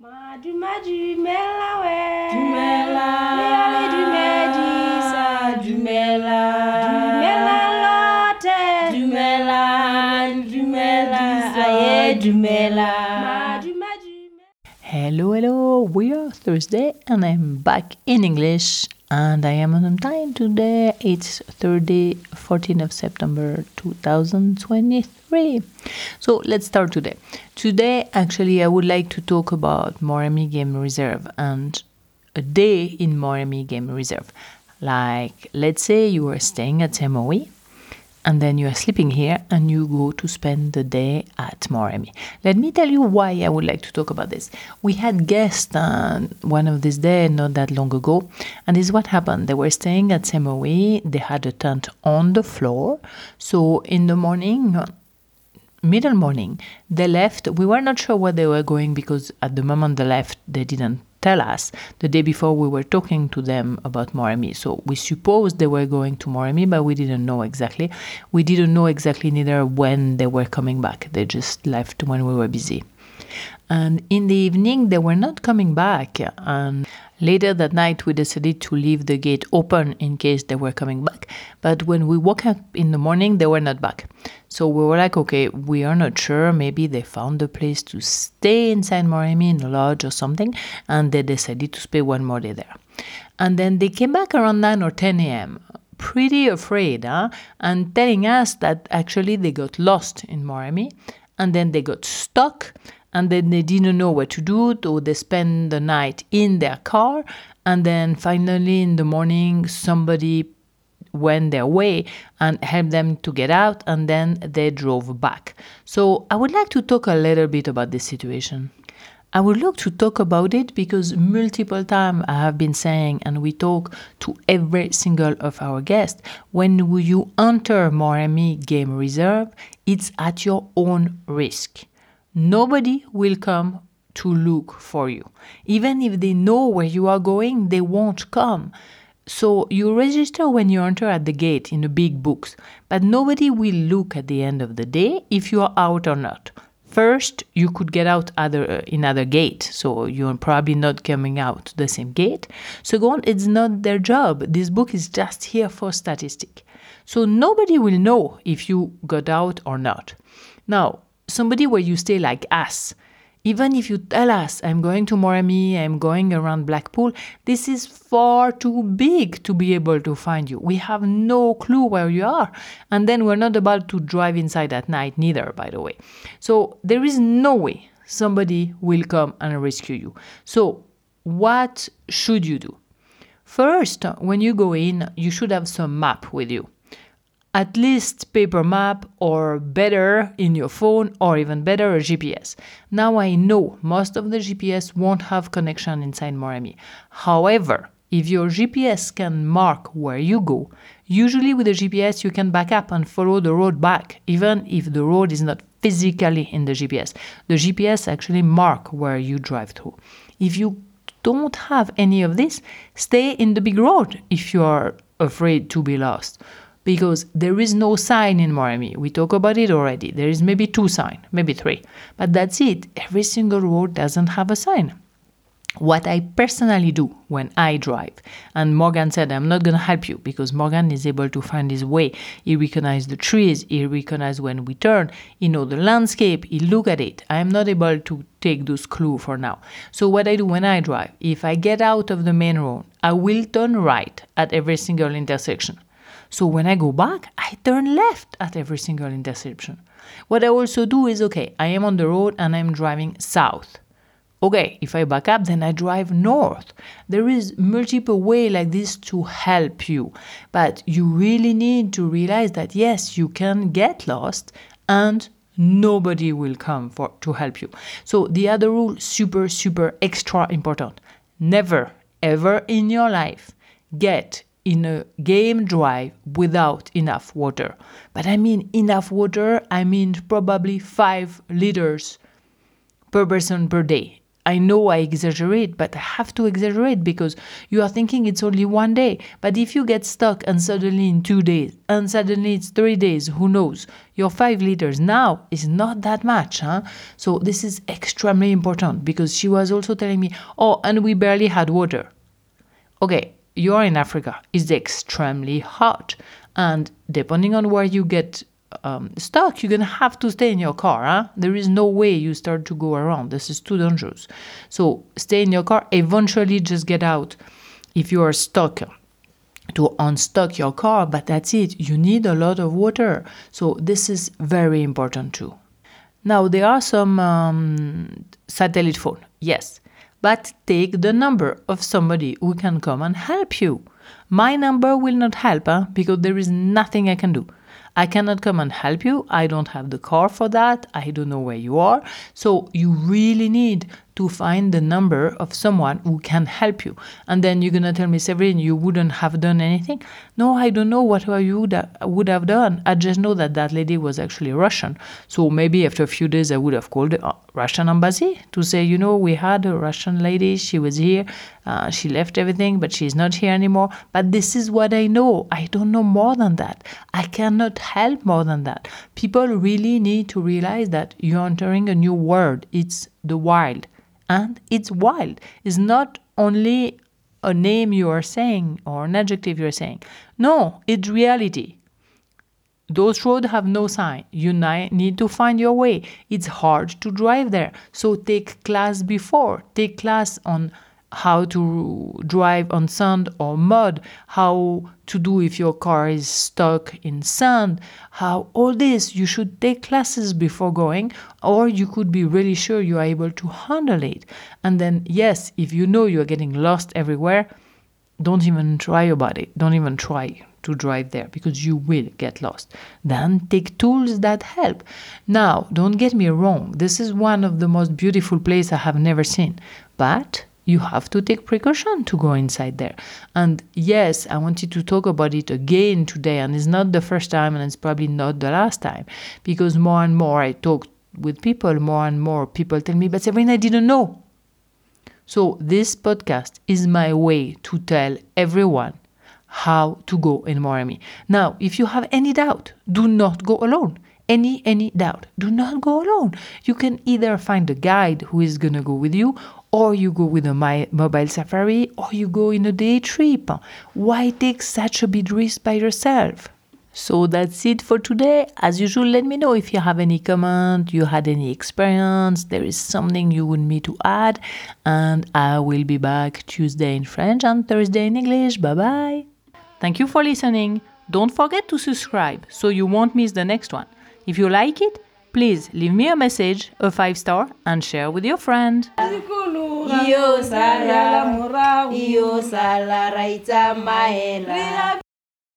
Madu madu mela we Dumela. Meale du medisa Dumela. Dumela lote Dumela. Dumela. Aye, Dumela. Madu madu Hello, hello. We are Thursday and I'm back in English and I am on time today. It's Thursday, 14th of September 2023. So let's start today. Today, actually, I would like to talk about Moremi Game Reserve and a day in Moremi Game Reserve. Like, let's say you are staying at MOE and then you are sleeping here and you go to spend the day at Moremi. Let me tell you why I would like to talk about this. We had guests uh, one of these days not that long ago, and this is what happened. They were staying at Semoe, they had a tent on the floor. So in the morning, middle morning they left we were not sure where they were going because at the moment they left they didn't tell us the day before we were talking to them about moremi. So we supposed they were going to moremi but we didn't know exactly. We didn't know exactly neither when they were coming back. They just left when we were busy and in the evening they were not coming back. And later that night we decided to leave the gate open in case they were coming back. But when we woke up in the morning they were not back. So we were like okay we are not sure. Maybe they found a place to stay inside moremi in a lodge or something and they decided to stay one more day there. And then they came back around 9 or 10 a.m pretty afraid huh? and telling us that actually they got lost in moremi and then they got stuck and then they didn't know what to do so they spent the night in their car and then finally in the morning somebody went their way and helped them to get out and then they drove back so i would like to talk a little bit about this situation I would like to talk about it because multiple times I have been saying, and we talk to every single of our guests, when you enter Moremi Game Reserve, it's at your own risk. Nobody will come to look for you. Even if they know where you are going, they won't come. So you register when you enter at the gate in the big books, but nobody will look at the end of the day if you are out or not. First, you could get out other uh, in other gate, so you're probably not coming out the same gate. Second, it's not their job. This book is just here for statistic. So nobody will know if you got out or not. Now, somebody where you stay like us, even if you tell us I'm going to Moremi, I'm going around Blackpool, this is far too big to be able to find you. We have no clue where you are. And then we're not about to drive inside at night, neither, by the way. So there is no way somebody will come and rescue you. So, what should you do? First, when you go in, you should have some map with you at least paper map or better in your phone or even better a GPS. Now I know most of the GPS won't have connection inside Moremi. However, if your GPS can mark where you go, usually with a GPS you can back up and follow the road back even if the road is not physically in the GPS. The GPS actually mark where you drive through. If you don't have any of this, stay in the big road if you are afraid to be lost because there is no sign in Moremi. We talk about it already. There is maybe two signs, maybe three, but that's it. Every single road doesn't have a sign. What I personally do when I drive, and Morgan said I'm not gonna help you because Morgan is able to find his way. He recognizes the trees, he recognizes when we turn, he know the landscape, he look at it. I am not able to take those clues for now. So what I do when I drive, if I get out of the main road, I will turn right at every single intersection. So when I go back, I turn left at every single intersection. What I also do is okay, I am on the road and I'm driving south. Okay, if I back up, then I drive north. There is multiple way like this to help you, but you really need to realize that yes, you can get lost and nobody will come for to help you. So the other rule super super extra important. Never ever in your life get in a game drive without enough water. But I mean enough water, I mean probably 5 liters per person per day. I know I exaggerate, but I have to exaggerate because you are thinking it's only one day. But if you get stuck and suddenly in two days, and suddenly it's three days, who knows? Your five liters now is not that much. Huh? So this is extremely important because she was also telling me, oh, and we barely had water. Okay, you're in Africa, it's extremely hot. And depending on where you get um, stuck, you're gonna have to stay in your car. Huh? There is no way you start to go around. This is too dangerous. So stay in your car. Eventually, just get out if you are stuck to unstuck your car. But that's it. You need a lot of water. So this is very important too. Now there are some um, satellite phone. Yes, but take the number of somebody who can come and help you. My number will not help huh? because there is nothing I can do. I cannot come and help you. I don't have the car for that. I don't know where you are. So you really need to find the number of someone who can help you. And then you're gonna tell me, Severine, you wouldn't have done anything. No, I don't know what you would have, would have done. I just know that that lady was actually Russian. So maybe after a few days, I would have called the uh, Russian embassy to say, you know, we had a Russian lady. She was here. Uh, she left everything, but she's not here anymore. But this is what I know. I don't know more than that. I cannot help more than that. People really need to realize that you're entering a new world. It's the wild and it's wild. It's not only a name you are saying or an adjective you're saying. No, it's reality. Those roads have no sign. You need to find your way. It's hard to drive there. So take class before. Take class on how to drive on sand or mud, how to do if your car is stuck in sand, how all this you should take classes before going, or you could be really sure you are able to handle it. And then, yes, if you know you're getting lost everywhere, don't even try about it. Don't even try to drive there because you will get lost. Then take tools that help. Now, don't get me wrong, this is one of the most beautiful places I have never seen, but you have to take precaution to go inside there. And yes, I wanted to talk about it again today, and it's not the first time, and it's probably not the last time, because more and more I talk with people, more and more people tell me, but Sabrina, I didn't know. So this podcast is my way to tell everyone how to go in Moremi. Now, if you have any doubt, do not go alone any any doubt do not go alone you can either find a guide who is going to go with you or you go with a mobile safari, or you go in a day trip. Why take such a big risk by yourself? So that's it for today. As usual, let me know if you have any comment, you had any experience, there is something you want me to add, and I will be back Tuesday in French and Thursday in English. Bye bye. Thank you for listening. Don't forget to subscribe so you won't miss the next one. If you like it, please leave me a message, a five star, and share with your friend.